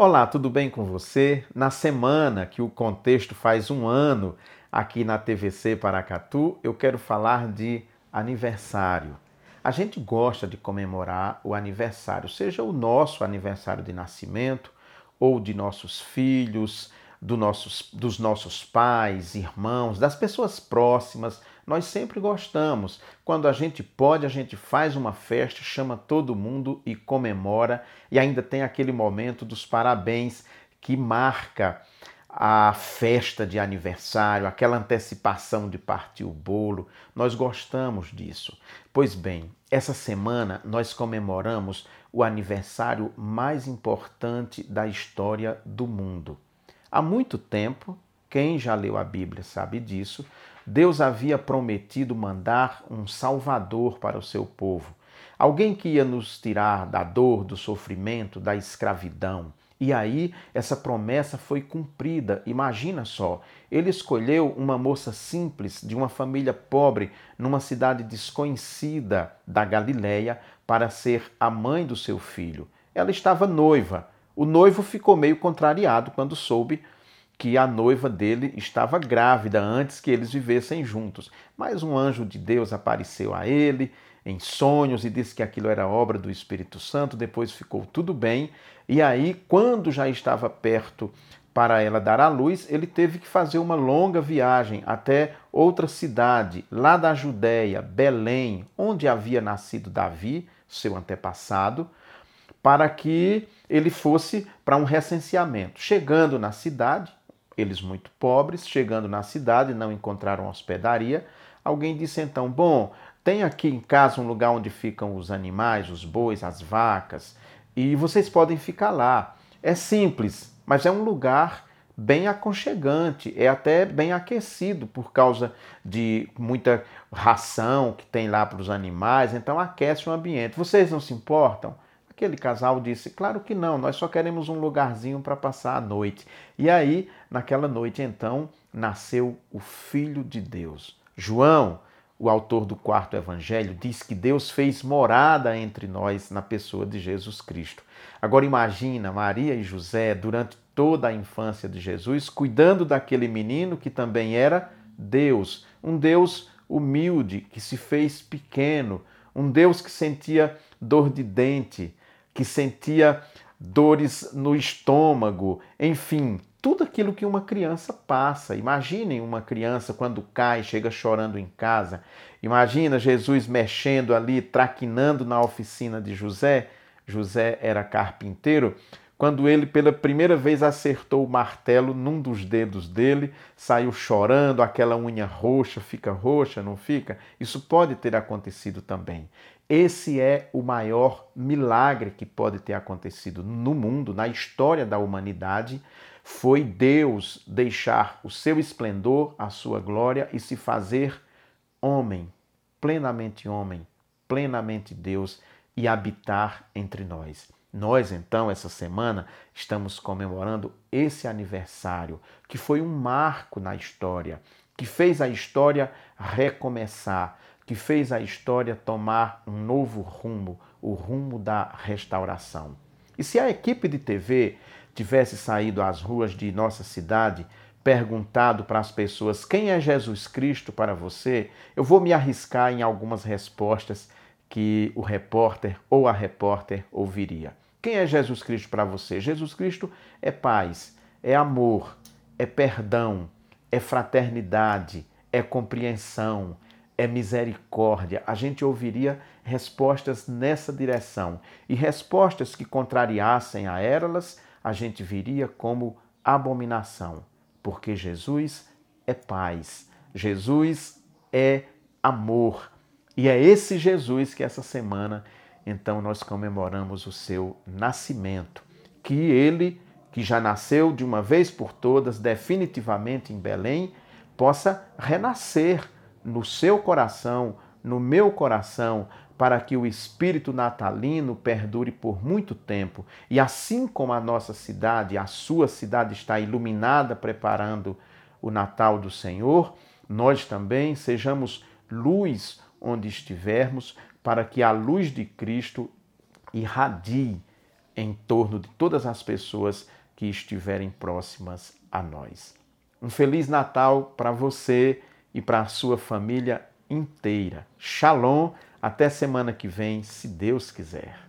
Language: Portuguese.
Olá, tudo bem com você? Na semana que o contexto faz um ano aqui na TVC Paracatu, eu quero falar de aniversário. A gente gosta de comemorar o aniversário, seja o nosso aniversário de nascimento ou de nossos filhos, do nossos, dos nossos pais, irmãos, das pessoas próximas. Nós sempre gostamos. Quando a gente pode, a gente faz uma festa, chama todo mundo e comemora, e ainda tem aquele momento dos parabéns que marca a festa de aniversário, aquela antecipação de partir o bolo. Nós gostamos disso. Pois bem, essa semana nós comemoramos o aniversário mais importante da história do mundo. Há muito tempo, quem já leu a Bíblia sabe disso, Deus havia prometido mandar um Salvador para o seu povo, alguém que ia nos tirar da dor, do sofrimento, da escravidão. E aí essa promessa foi cumprida. Imagina só, ele escolheu uma moça simples de uma família pobre numa cidade desconhecida da Galileia para ser a mãe do seu filho. Ela estava noiva o noivo ficou meio contrariado quando soube que a noiva dele estava grávida antes que eles vivessem juntos. Mas um anjo de Deus apareceu a ele em sonhos e disse que aquilo era obra do Espírito Santo. Depois ficou tudo bem. E aí, quando já estava perto para ela dar à luz, ele teve que fazer uma longa viagem até outra cidade, lá da Judéia, Belém, onde havia nascido Davi, seu antepassado para que ele fosse para um recenseamento. Chegando na cidade, eles muito pobres, chegando na cidade, não encontraram hospedaria. Alguém disse então: Bom, tem aqui em casa um lugar onde ficam os animais, os bois, as vacas, e vocês podem ficar lá. É simples, mas é um lugar bem aconchegante, é até bem aquecido por causa de muita ração que tem lá para os animais, então aquece o ambiente. Vocês não se importam? Aquele casal disse: Claro que não, nós só queremos um lugarzinho para passar a noite. E aí, naquela noite, então, nasceu o Filho de Deus. João, o autor do quarto evangelho, diz que Deus fez morada entre nós na pessoa de Jesus Cristo. Agora imagina Maria e José durante toda a infância de Jesus cuidando daquele menino que também era Deus, um Deus humilde que se fez pequeno, um Deus que sentia dor de dente, que sentia dores no estômago, enfim, tudo aquilo que uma criança passa. Imaginem uma criança quando cai, chega chorando em casa. Imagina Jesus mexendo ali, traquinando na oficina de José. José era carpinteiro. Quando ele pela primeira vez acertou o martelo num dos dedos dele, saiu chorando, aquela unha roxa fica roxa, não fica? Isso pode ter acontecido também. Esse é o maior milagre que pode ter acontecido no mundo, na história da humanidade. Foi Deus deixar o seu esplendor, a sua glória e se fazer homem, plenamente homem, plenamente Deus e habitar entre nós. Nós, então, essa semana, estamos comemorando esse aniversário, que foi um marco na história, que fez a história recomeçar, que fez a história tomar um novo rumo, o rumo da restauração. E se a equipe de TV tivesse saído às ruas de nossa cidade, perguntado para as pessoas quem é Jesus Cristo para você, eu vou me arriscar em algumas respostas que o repórter ou a repórter ouviria. Quem é Jesus Cristo para você? Jesus Cristo é paz, é amor, é perdão, é fraternidade, é compreensão, é misericórdia. A gente ouviria respostas nessa direção. E respostas que contrariassem a elas, a gente viria como abominação. Porque Jesus é paz, Jesus é amor. E é esse Jesus que essa semana, então, nós comemoramos o seu nascimento. Que ele, que já nasceu de uma vez por todas, definitivamente em Belém, possa renascer no seu coração, no meu coração, para que o espírito natalino perdure por muito tempo. E assim como a nossa cidade, a sua cidade está iluminada preparando o Natal do Senhor, nós também sejamos luz onde estivermos, para que a luz de Cristo irradie em torno de todas as pessoas que estiverem próximas a nós. Um feliz Natal para você e para a sua família inteira. Shalom, até semana que vem, se Deus quiser.